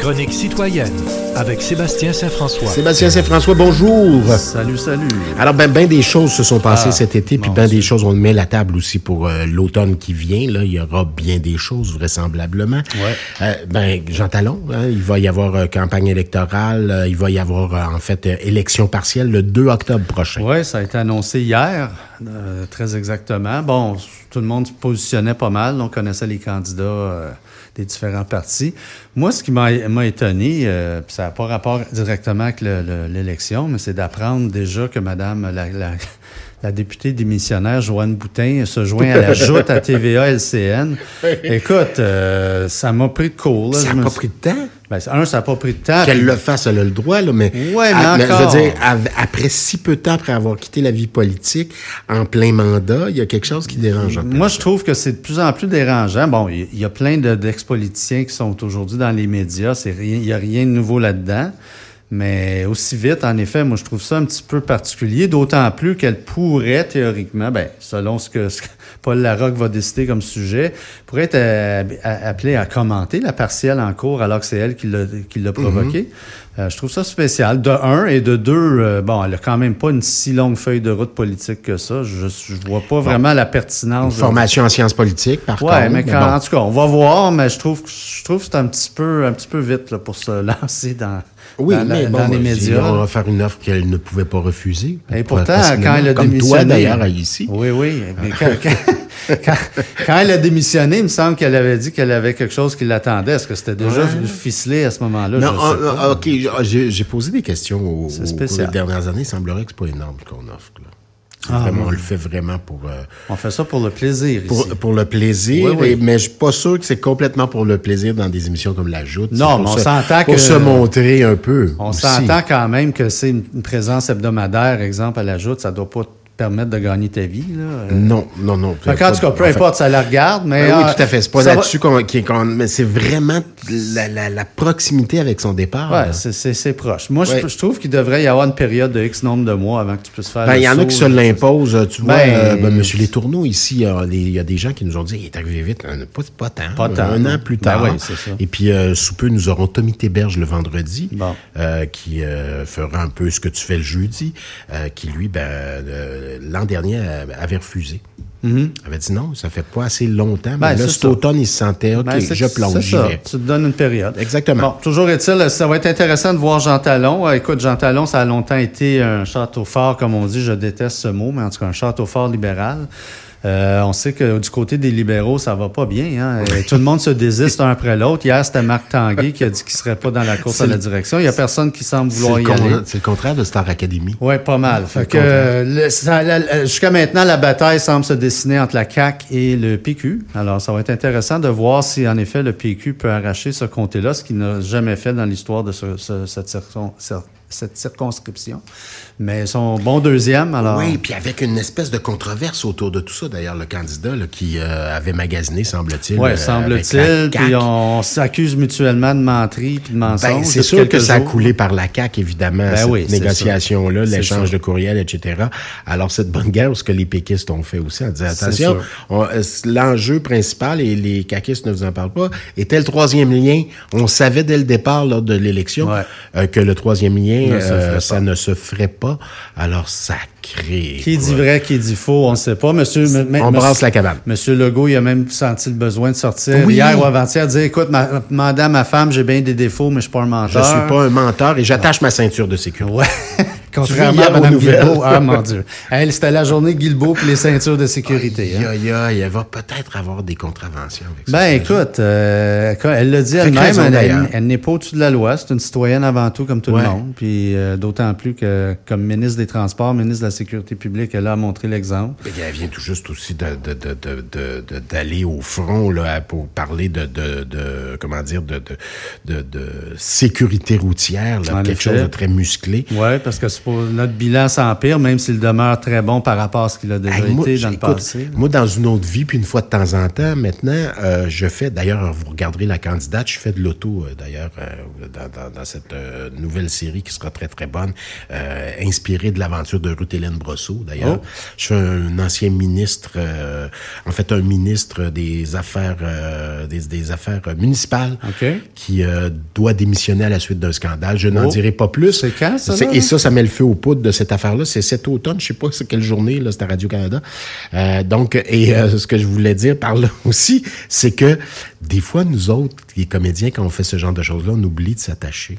chronique citoyenne avec Sébastien Saint-François. Sébastien Saint-François, bonjour. Salut, salut. Alors, ben, ben des choses se sont passées Ah, cet été, puis ben des choses, on met la table aussi pour euh, l'automne qui vient. Là, il y aura bien des choses, vraisemblablement. Ouais. Euh, ben, Jean Talon, hein, il va y avoir euh, campagne électorale, euh, il va y avoir, euh, en fait, euh, élection partielle le 2 octobre prochain. Oui, ça a été annoncé hier, euh, très exactement. Bon, tout le monde se positionnait pas mal. On connaissait les candidats euh, des différents partis. Moi, ce qui m'a m'a étonné, euh, puis ça n'a pas rapport directement avec le- le- l'élection, mais c'est d'apprendre déjà que Madame la, la- la députée démissionnaire Joanne Boutin se joint à la joute à TVA LCN. Écoute, euh, ça m'a pris de court. là. Ça suis- pris de temps? Ben, un, ça n'a pas pris de temps. Qu'elle puis- le fasse, elle a le droit, là, mais, Ouais, mais je encore. veux dire, après si peu de temps après avoir quitté la vie politique, en plein mandat, il y a quelque chose qui dérange. un peu. Moi, je trouve que c'est de plus en plus dérangeant. Bon, il y, a plein de- d'ex-politiciens qui sont aujourd'hui dans les médias. C'est rien, il n'y a rien de nouveau là-dedans. Mais aussi vite, en effet, moi, je trouve ça un petit peu particulier, d'autant plus qu'elle pourrait, théoriquement, ben, selon ce que, ce que Paul Larocque va décider comme sujet, pourrait être euh, appelée à commenter la partielle en cours alors que c'est elle qui l'a qui l'a provoqué. Euh, je trouve ça spécial. De un, et de deux, euh, bon, elle a quand même pas une si longue feuille de route politique que ça. Je, je vois pas vraiment la Une pertinence. de- formation en sciences politiques, par Ouais, contre. mais quand- bon. en tout cas, on va voir, mais je trouve, que- je trouve que c'est un petit peu, un petit peu vite là, pour se lancer dans, Oui, dans, mais bon, dans les on va faire une offre qu'elle ne pouvait pas refuser. Et pourtant, quand elle a comme démissionné. toi, d'ailleurs, ici. Oui, oui. Mais quand, quand- quand- quand elle a démissionné, il me semble qu'elle avait dit qu'elle avait quelque chose qui l'attendait. Est-ce que c'était déjà Ouais. ficelé à ce moment-là? Non, Je sais ah, pas. ah, OK, j'ai j'ai posé des questions au, au cours des dernières années. Il semblerait que c'est pas énorme qu'on offre. Là. Ah, vraiment. On le fait vraiment pour, euh, On fait ça pour le plaisir pour, ici. pour le plaisir, Oui, oui. et- mais je suis pas sûr que c'est complètement pour le plaisir dans des émissions comme La Joute. Non, mais on se- s'entend Pour se montrer un peu. On s'entend quand même que c'est une, présence hebdomadaire, exemple, à la joute, ça doit pas permettre de gagner ta vie. Là. Euh, Non, non, non. Qu'en tout cas, peu En importe, ça la regarde, mais... Ben oui, euh, tout à fait. C'est pas va- là-dessus qu'on, mais c'est vraiment la, la, la proximité avec son départ. Là. c'est- proche. Moi, je- Ouais. je, trouve qu'il devrait y avoir une période de X nombre de mois avant que tu puisses faire. Ben, il y en a qui se l'imposent. Tu vois, Ben, euh, ben, Monsieur Les Tourneaux, ici, il y a des- gens qui nous ont dit il est arrivé vite. Pas, pas tant. Pas tant, Un non. an plus tard. oui, ça. Et puis, euh, sous peu, nous aurons Tommy Théberge le vendredi, Bon. euh, qui fera un peu ce que tu fais le jeudi, qui, lui, ben, l'an dernier, avait refusé. avait dit non, ça fait pas assez longtemps. Ben, mais là, cet ça. automne, il se sentait, OK, Ben, je plonge, ça. vais. Tu te donnes une période. Exactement. Bon, toujours est-il, ça va être intéressant de voir Jean Talon. Euh, Écoute, Jean Talon, ça a longtemps été un château fort, comme on dit. Je déteste ce mot, mais en tout cas, un château fort libéral. Euh, on sait que du côté des libéraux, ça va pas bien. Hein? Et tout le monde se désiste un après l'autre. Hier, c'était Marc Tanguay qui a dit qu'il serait pas dans la course à la direction. Il y a personne qui semble vouloir y aller. c'est le contraire de Star Academy. Oui, pas mal. Fait le que euh, jusqu'à maintenant, la bataille semble se dessiner entre la CAQ et le PQ. Alors, ça va être intéressant de voir si, en effet, le PQ peut arracher ce comté-là, ce qu'il n'a jamais fait dans l'histoire de ce- ce- cette, circon- cer- cette circonscription. Mais ils sont bons deuxième, alors... Oui, puis avec une espèce de controverse autour de tout ça. D'ailleurs, le candidat là, qui euh, avait magasiné, semble-t-il. Oui, euh, semble-t-il. Puis on s'accuse mutuellement de menterie puis de mensonge. Ben, c'est sûr que ça a coulé par la CAQ, évidemment, Ben cette oui, négociation-là, ça. l'échange de courriels, etc. Alors, cette bonne guerre, ce que les péquistes ont fait aussi, en disant, attention, euh, l'enjeu principal, et les caquistes ne vous en parlent pas, était le troisième lien. On savait dès le départ, lors de l'élection, Ouais. euh, que le troisième lien, Ne euh, ça ne se ferait pas. Alors, ça crée... Qui dit vrai, qui dit faux, on ne sait pas. Monsieur, On brasse la cabane. Monsieur Legault, il a même senti le besoin de sortir Oui. hier ou avant-hier, dire écoute, ma, à ma femme, j'ai bien des défauts, mais je suis pas un Je menteur. suis pas un menteur et j'attache ma ceinture de sécurité. Ouais. Contrairement à Mme. Guilbeault. Ah, mon Dieu. Elle, c'était la journée Guilbeault puis les ceintures de sécurité. hein? Aïe, aïe, aïe, elle va peut-être avoir des contraventions avec ça. Ben, écoute, euh, quand elle l'a dit elle-même, elle, elle- elle n'est pas au-dessus de la loi. C'est une citoyenne avant tout, comme tout Ouais. le monde. Puis euh, d'autant plus que, comme ministre des Transports, ministre de la Sécurité publique, elle a montré l'exemple. Mais Elle vient tout juste aussi de, de, de, d'aller au front là, pour parler de, comment dire de, sécurité routière, là, quelque effet. chose de très musclé. Oui, parce que notre bilan s'empire, même s'il demeure très bon par rapport à ce qu'il a déjà Hey, moi, été dans le écoute, passé. Moi, dans une autre vie, puis une fois de temps en temps, maintenant, euh, je fais, d'ailleurs, vous regarderez la candidate, je fais de l'auto, euh, d'ailleurs, euh, dans, dans- dans cette nouvelle série qui sera très, très bonne, inspirée de l'aventure de Ruth Hélène Brosseau, d'ailleurs. Oh. Je suis un ancien ministre, en fait, un ministre des affaires, des, des affaires municipales qui doit démissionner à la suite d'un scandale. Je n'en Oh. dirai pas plus. C'est quand, ça? Et ça, ça met le feu aux poudres de cette affaire-là. C'est cet automne, je sais pas quelle journée, là, à Radio-Canada. Euh, donc, et euh, ce que je voulais dire par là aussi, c'est que des fois, nous autres, les comédiens, quand on fait ce genre de choses-là, on oublie de s'attacher.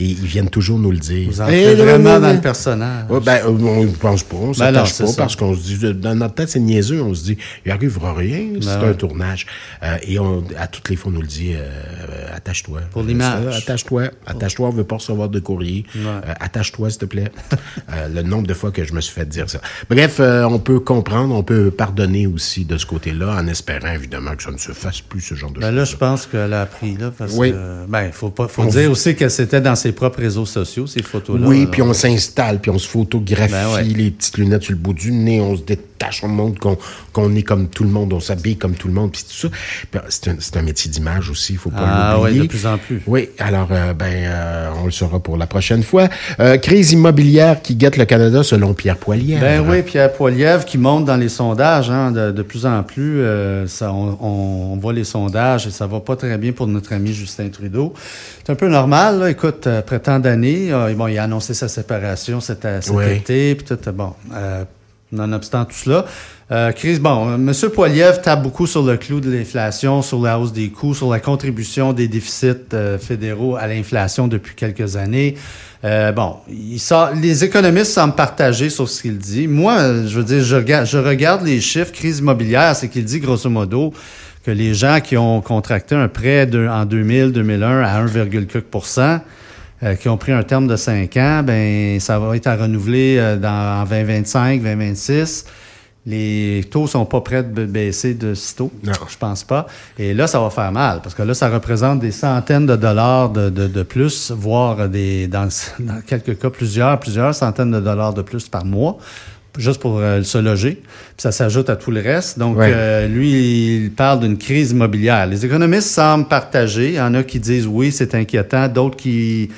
Et ils viennent toujours nous le dire. Vous Eh, entrez là, vraiment dans le personnage. Ouais, ben, euh, on ne pense pas, on Ben s'attache pas c'est ça. parce qu'on se dit, euh, dans notre tête, c'est niaiseux, on se dit, il arrivera rien, c'est Ben ouais. un tournage. Euh, et on, à toutes les fois, on nous le dit, euh, attache-toi. Pour l'image. Attache-toi, attache-toi, on veut pas recevoir de courrier. Euh, attache-toi, s'il te plaît. Euh, le nombre de fois que je me suis fait dire ça. Bref, euh, on peut comprendre, on peut pardonner aussi de ce côté-là, en espérant évidemment que ça ne se fasse plus, ce genre de Ben choses. là, je pense qu'elle a appris, là, parce Oui. que, ben, faut pas, faut On dire aussi que c'était dans ses propres réseaux sociaux, ces photos-là. Oui, puis on s'installe, puis on se photographie, Ben ouais. les petites lunettes sur le bout du nez, on se détache, on montre qu'on qu'on est comme tout le monde, on s'habille comme tout le monde, puis tout ça. C'est un, un métier d'image aussi, il faut pas Ah l'oublier. ouais, de plus en plus. Oui, alors, euh, ben, euh, on le saura pour la prochaine fois. Euh, crise immobilière qui guette le Canada selon Pierre Poilievre. Ben oui, Pierre Poilievre qui monte dans les sondages hein, de, de plus en plus. euh, ça, on, on- on voit les sondages et ça va pas très bien pour notre ami Justin Trudeau. C'est un peu normal. Là. Écoute, après tant d'années, bon, il a annoncé sa séparation cet, cet Oui. été. Puis tout, bon, nonobstant tout cela. Euh, bon, M. Poilievre tape beaucoup sur le clou de l'inflation, sur la hausse des coûts, sur la contribution des déficits euh, fédéraux à l'inflation depuis quelques années. Euh, bon, les économistes semblent partagés sur ce qu'il dit. Moi, je veux dire, je regarde, les chiffres crise immobilière, c'est qu'il dit grosso modo que les gens qui ont contracté un prêt de- en 2000-2001 à 1,4 euh, qui ont pris un terme de 5 ans, ben ça va être à renouveler euh, dans, en 2025, 2026. Les taux sont pas prêts de baisser de sitôt. Non. Je pense pas. Et là, ça va faire mal parce que là, ça représente des centaines de dollars de, de, de plus, voire des, dans, dans quelques cas, plusieurs, plusieurs centaines de dollars de plus par mois, juste pour euh, se loger. Puis ça s'ajoute à tout le reste. Donc, Ouais. euh, lui, il parle d'une crise immobilière. Les économistes semblent partagés. Il y en a qui disent oui, c'est inquiétant. D'autres qui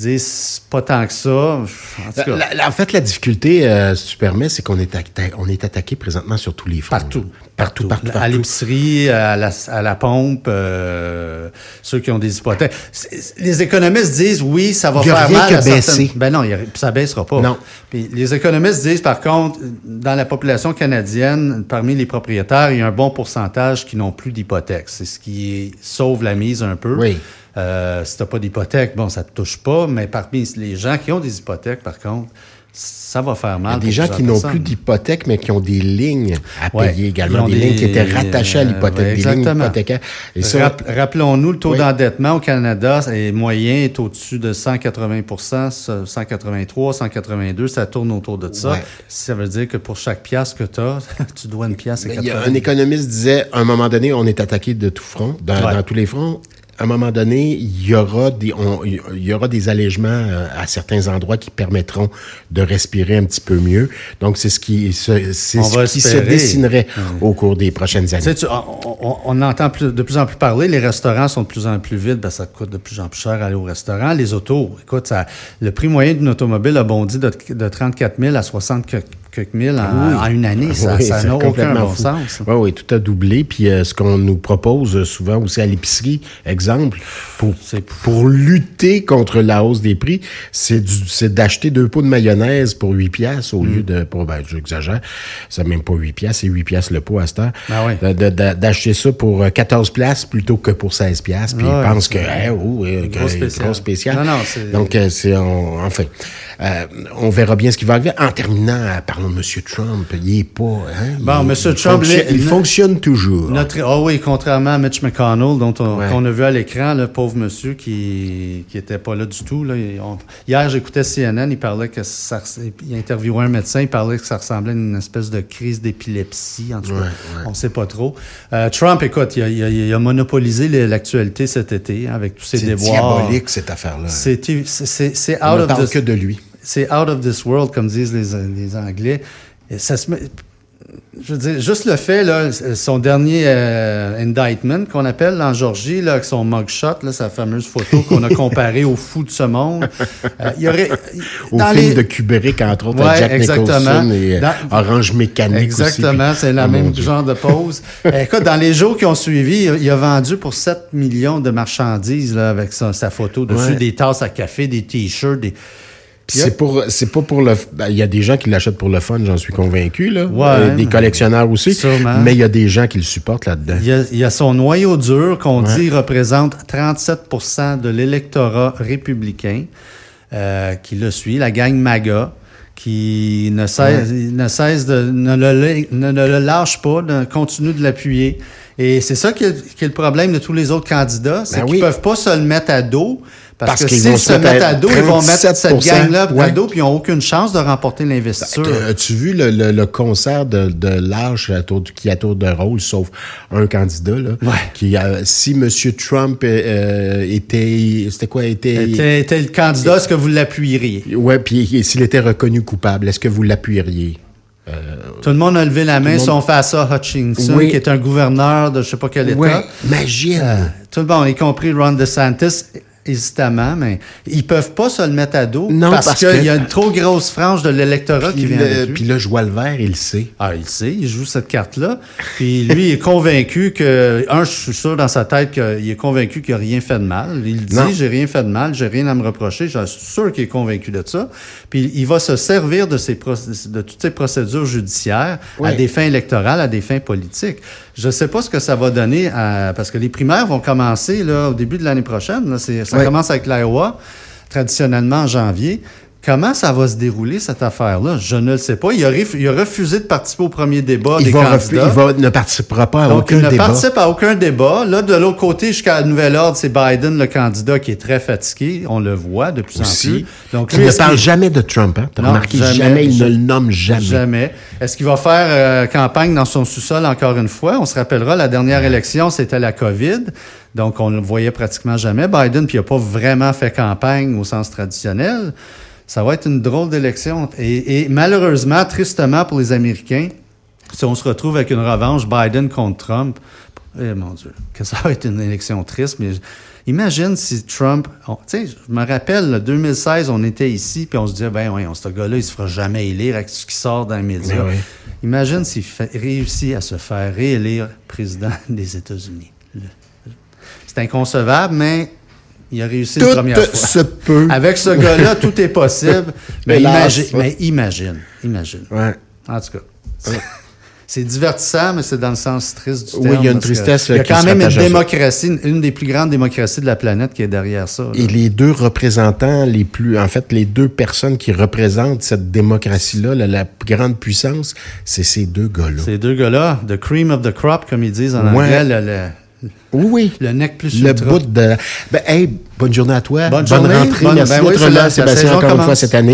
disent pas tant que ça. En tout cas, La- la- en fait, la difficulté, euh, si tu permets, c'est qu'on est, on est attaqué présentement sur tous les fronts. Partout. Partout, partout, À partout. l'épicerie, à la, à la pompe, euh, ceux qui ont des hypothèques. Les économistes disent oui, ça va Il y a faire rien mal qui a à baissé. certaines- Ben non, il y a- ça baissera pas. Non. Puis les économistes disent par contre, dans la population canadienne, parmi les propriétaires, il y a un bon pourcentage qui n'ont plus d'hypothèque. C'est ce qui sauve la mise un peu. Oui. Euh, si tu n'as pas d'hypothèque, bon, ça te touche pas, mais parmi les gens qui ont des hypothèques, par contre, ça va faire Il y mal. a des gens qui n'ont plus d'hypothèque, mais qui ont des lignes à Ouais. payer également. Des, des- lignes qui étaient rattachées à euh, l'hypothèque, ouais, des lignes exactement. hypothécaires. Et ça, Rapp- Rappelons-nous, le taux Oui. d'endettement au Canada est moyen est au-dessus de 180 ça, 183, 182, ça tourne autour de ça. Ouais. Ça veut dire que pour chaque pièce que tu as, tu dois une pièce Mais il y a 80. un économiste disait, à un moment donné, on est attaqué de tout front, dans tous les fronts. À un moment donné, il y aura des, on- il y aura des allègements euh, à certains endroits qui permettront de respirer un petit peu mieux. Donc, c'est ce qui, se- c'est On ce va qui se espérer. dessinerait au cours des prochaines Tu années. sais, tu- on, entend plus- de plus en plus parler, les restaurants sont de plus en plus vides, ben ça coûte de plus en plus cher aller au restaurant. Les autos, écoute, ça, le prix moyen d'une automobile a bondi de, de 34 000 à 60 quelques mille en, en une année. Ça Oui, n'a aucun bon fou. sens. Oui, oui, tout a doublé. Puis euh, ce qu'on nous propose euh, souvent aussi à l'épicerie, exemple, pour, pour lutter contre la hausse des prix, c'est d'acheter deux pots de mayonnaise pour 8 piastres au Mm. lieu de, pour, ben, j'exagère, c'est même pas 8 piastres, c'est 8 piastres le pot à cette heure. Ah oui. D'acheter ça pour euh, 14 piastres plutôt que pour 16 piastres. Puis Ah ils pensent que, eh, oh, euh, Gros que- spécial. gros spécial. Non, non, Donc, euh, c'est, enfin, euh, on verra bien ce qui va arriver. En terminant, euh, parlons de M. Trump. Il est pas, hein, Bon, il, M. il Trump, il fonctionne toujours. Notre, ah oui, contrairement à Mitch McConnell, dont on, Ouais. a vu à l'écran, le pauvre monsieur qui qui était pas là du tout. Là. On- hier, j'écoutais CNN, il parlait que ça, il interviewait un médecin, il parlait que ça ressemblait à une espèce de crise d'épilepsie. En tout cas, Ouais, ouais. on sait pas trop. Euh, Trump, écoute, il a, il a- il a monopolisé l'actualité cet été hein, avec tous ses C'est déboires. diabolique, cette affaire-là. C'est c'est- c'est- c'est On out ne of parle the- que de lui. C'est out of this world, comme disent les, les Anglais. Et ça se met, je veux dire, juste le fait, là, son dernier euh, indictment qu'on appelle en Georgie, là, avec son mugshot, là, sa fameuse photo qu'on a comparée au fou de ce monde. Euh, il y aurait, au film de Kubrick, entre autres, ouais, Jack exactement. Nicholson et dans, Orange Mécanique Exactement, c'est le oh, même genre de pose. Écoute, dans les jours qui ont suivi, il a vendu pour 7 millions de marchandises là, avec sa, sa photo dessus, ouais. des tasses à café, des t-shirts, des... C'est pour, c'est pas pour le. Ben, il y a des gens qui l'achètent pour le fun, j'en suis convaincu là. Ouais, des collectionneurs aussi. Sûrement. Mais il y a des gens qui le supportent là-dedans. Il y a, il y a son noyau dur qu'on ouais. dit représente 37% de l'électorat républicain euh, qui le suit, la gang MAGA qui ne cesse, ouais. ne cesse de ne le, ne, ne le lâche pas, continue de l'appuyer. Et c'est ça qui est, qui est, le problème de tous les autres candidats, c'est ben qu'ils oui. peuvent pas se le mettre à dos. Parce, parce que s'ils se mettent à dos, ils vont mettre cette gang-là ouais. à dos, puis ils n'ont aucune chance de remporter l'investiture. As-tu vu le, le, le, concert de, de l'âge qui a tour de rôle, sauf un candidat, là, ouais. qui a, si M. Trump euh, était, c'était quoi, était... Était, était le candidat, est-ce que vous l'appuieriez? Oui, puis s'il était reconnu coupable, est-ce que vous l'appuieriez? Euh, tout le monde a levé la main, son face à Hutchinson, oui. qui est un gouverneur de je sais pas quel État. Oui, imagine! Euh, tout le monde, y compris Ron DeSantis, hésitamment, mais ils peuvent pas se le mettre à dos non, parce, parce qu'il que... y a une trop grosse frange de l'électorat qui vient le. Puis là, je vois le vert, il le sait. Ah, il le sait, il joue cette carte-là. Puis lui, il est convaincu que, un, je suis sûr dans sa tête qu'il est convaincu qu'il a rien fait de mal. Il dit, j'ai rien fait de mal, j'ai rien à me reprocher. Je suis sûr qu'il est convaincu de ça. Puis il va se servir de, de toutes ces procédures judiciaires oui. à des fins électorales, à des fins politiques. Je ne sais pas ce que ça va donner à, parce que les primaires vont commencer là, au début de l'année prochaine. Ça oui. commence avec l'Iowa, traditionnellement en janvier. Comment ça va se dérouler, cette affaire-là? Je ne le sais pas. Il a, il a, refusé de participer au premier débat il des va candidats. Il va, ne participera pas à Donc, aucun il ne débat. participe à aucun débat. Là, de l'autre côté, jusqu'à nouvel ordre, c'est Biden, le candidat, qui est très fatigué. On le voit de plus Aussi. en plus. Donc, lui, il ne parle jamais de Trump. Hein? Tu as remarqué? Jamais, jamais il ne le nomme jamais. Jamais. Est-ce qu'il va faire euh, campagne dans son sous-sol encore une fois? On se rappellera, la dernière élection, c'était la COVID. Donc, on ne le voyait pratiquement jamais. Biden, puis il n'a pas vraiment fait campagne au sens traditionnel. Ça va être une drôle d'élection. Et, et, malheureusement, tristement pour les Américains, si on se retrouve avec une revanche Biden contre Trump, eh, mon Dieu, que ça va être une élection triste, mais imagine si Trump, tu sais, je me rappelle, en 2016, on était ici, puis on se disait, ben oui, ce gars-là, il se fera jamais élire avec ce qui sort dans les médias. Oui. Imagine s'il réussit à se faire réélire président des États-Unis. C'est inconcevable, mais il a réussi tout une première fois. Se peut. Avec ce gars-là, tout est possible. mais, imagine, mais imagine, imagine. Ouais. En tout cas. C'est divertissant, mais c'est dans le sens triste du terme. Oui, il y a une tristesse. Il y a quand même une démocratie, une, une des plus grandes démocraties de la planète qui est derrière ça. Là. Et les deux représentants les plus, en fait, les deux personnes qui représentent cette démocratie-là, la, la, grande puissance, c'est ces deux gars-là. Ces deux gars-là, the cream of the crop, comme ils disent en ouais. anglais, le, le, oui, oui. Le nec plus Le ultra. bout de. Ben, hey, bonne journée à toi. Bonne, journée. rentrée. Bonne, Merci ben d'être là, la, Sébastien, encore une fois cette année.